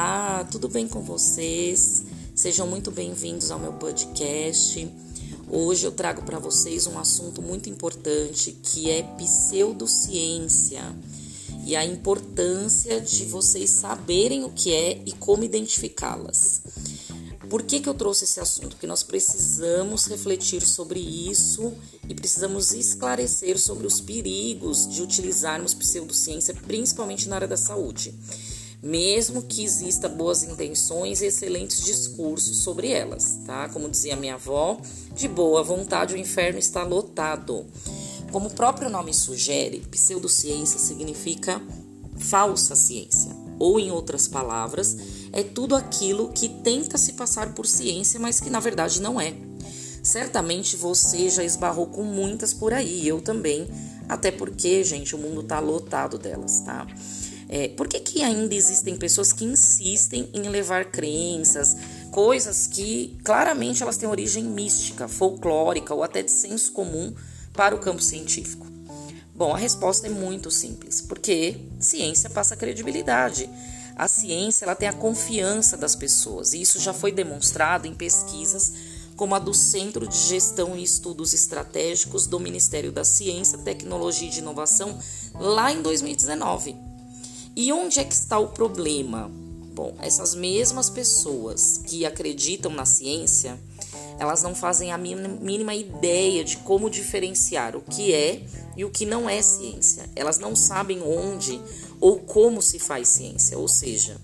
Olá, tudo bem com vocês? Sejam muito bem-vindos ao meu podcast. Hoje eu trago para vocês um assunto muito importante que é pseudociência e a importância de vocês saberem o que é e como identificá-las. Por que, que eu trouxe esse assunto? Porque nós precisamos refletir sobre isso e precisamos esclarecer sobre os perigos de utilizarmos pseudociência, principalmente na área da saúde mesmo que exista boas intenções e excelentes discursos sobre elas, tá? Como dizia minha avó, de boa vontade o inferno está lotado. Como o próprio nome sugere, pseudociência significa falsa ciência, ou em outras palavras, é tudo aquilo que tenta se passar por ciência, mas que na verdade não é. Certamente você já esbarrou com muitas por aí, eu também, até porque, gente, o mundo tá lotado delas, tá? É, por que, que ainda existem pessoas que insistem em levar crenças, coisas que claramente elas têm origem mística, folclórica ou até de senso comum para o campo científico? Bom, a resposta é muito simples, porque ciência passa credibilidade. A ciência ela tem a confiança das pessoas, e isso já foi demonstrado em pesquisas como a do Centro de Gestão e Estudos Estratégicos do Ministério da Ciência, Tecnologia e Inovação, lá em 2019. E onde é que está o problema? Bom, essas mesmas pessoas que acreditam na ciência, elas não fazem a mínima ideia de como diferenciar o que é e o que não é ciência. Elas não sabem onde ou como se faz ciência, ou seja,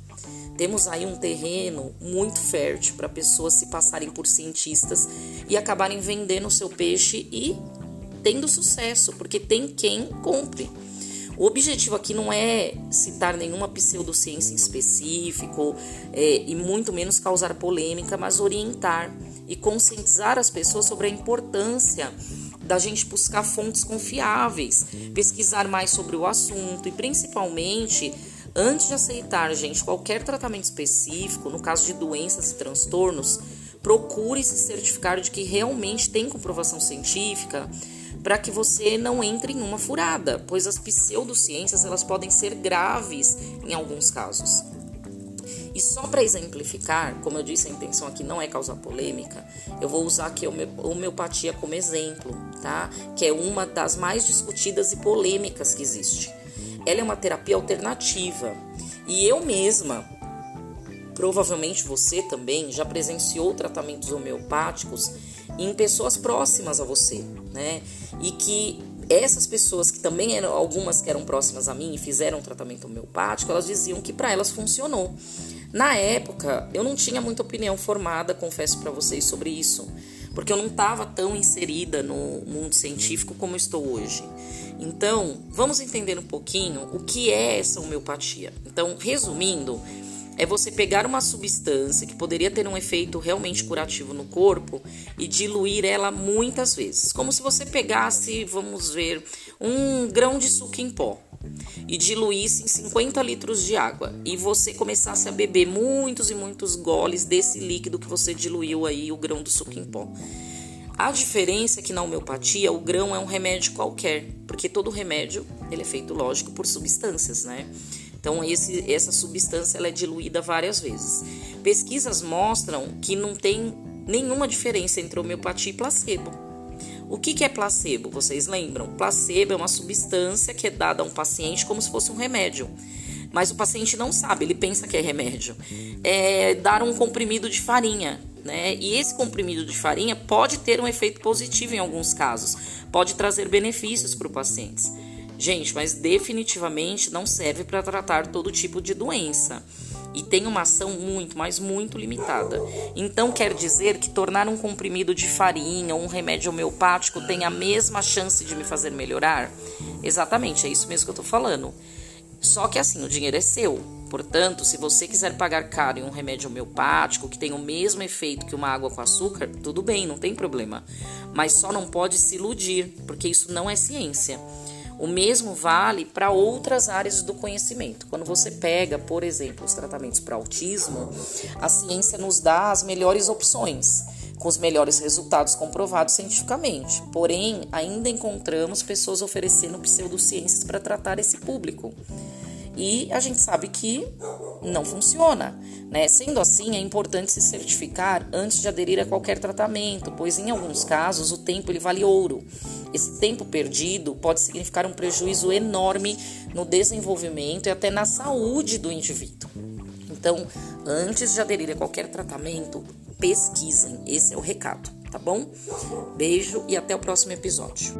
temos aí um terreno muito fértil para pessoas se passarem por cientistas e acabarem vendendo o seu peixe e tendo sucesso, porque tem quem compre. O objetivo aqui não é citar nenhuma pseudociência em específico é, e muito menos causar polêmica, mas orientar e conscientizar as pessoas sobre a importância da gente buscar fontes confiáveis, pesquisar mais sobre o assunto e principalmente antes de aceitar, gente, qualquer tratamento específico, no caso de doenças e transtornos, procure se certificar de que realmente tem comprovação científica para que você não entre em uma furada, pois as pseudociências elas podem ser graves em alguns casos. E só para exemplificar, como eu disse, a intenção aqui não é causar polêmica, eu vou usar aqui a homeopatia como exemplo, tá? Que é uma das mais discutidas e polêmicas que existe. Ela é uma terapia alternativa e eu mesma, provavelmente você também, já presenciou tratamentos homeopáticos em pessoas próximas a você, né? E que essas pessoas que também eram algumas que eram próximas a mim e fizeram tratamento homeopático, elas diziam que para elas funcionou. Na época, eu não tinha muita opinião formada, confesso para vocês sobre isso, porque eu não estava tão inserida no mundo científico como estou hoje. Então, vamos entender um pouquinho o que é essa homeopatia. Então, resumindo, é você pegar uma substância que poderia ter um efeito realmente curativo no corpo e diluir ela muitas vezes. Como se você pegasse, vamos ver, um grão de suco em pó e diluísse em 50 litros de água e você começasse a beber muitos e muitos goles desse líquido que você diluiu aí, o grão do suco em pó. A diferença é que na homeopatia o grão é um remédio qualquer, porque todo remédio ele é feito, lógico, por substâncias, né? Então, esse, essa substância ela é diluída várias vezes. Pesquisas mostram que não tem nenhuma diferença entre homeopatia e placebo. O que, que é placebo? Vocês lembram? Placebo é uma substância que é dada a um paciente como se fosse um remédio. Mas o paciente não sabe, ele pensa que é remédio. É dar um comprimido de farinha, né? E esse comprimido de farinha pode ter um efeito positivo em alguns casos, pode trazer benefícios para o paciente. Gente, mas definitivamente não serve para tratar todo tipo de doença e tem uma ação muito, mas muito limitada. Então quer dizer que tornar um comprimido de farinha ou um remédio homeopático tem a mesma chance de me fazer melhorar? Exatamente, é isso mesmo que eu tô falando. Só que assim, o dinheiro é seu. Portanto, se você quiser pagar caro em um remédio homeopático que tem o mesmo efeito que uma água com açúcar, tudo bem, não tem problema. Mas só não pode se iludir, porque isso não é ciência. O mesmo vale para outras áreas do conhecimento. Quando você pega, por exemplo, os tratamentos para autismo, a ciência nos dá as melhores opções, com os melhores resultados comprovados cientificamente. Porém, ainda encontramos pessoas oferecendo pseudociências para tratar esse público. e a gente sabe que não funciona. Né? Sendo assim, é importante se certificar antes de aderir a qualquer tratamento, pois em alguns casos o tempo ele vale ouro. Esse tempo perdido pode significar um prejuízo enorme no desenvolvimento e até na saúde do indivíduo. Então, antes de aderir a qualquer tratamento, pesquisem. Esse é o recado, tá bom? Beijo e até o próximo episódio.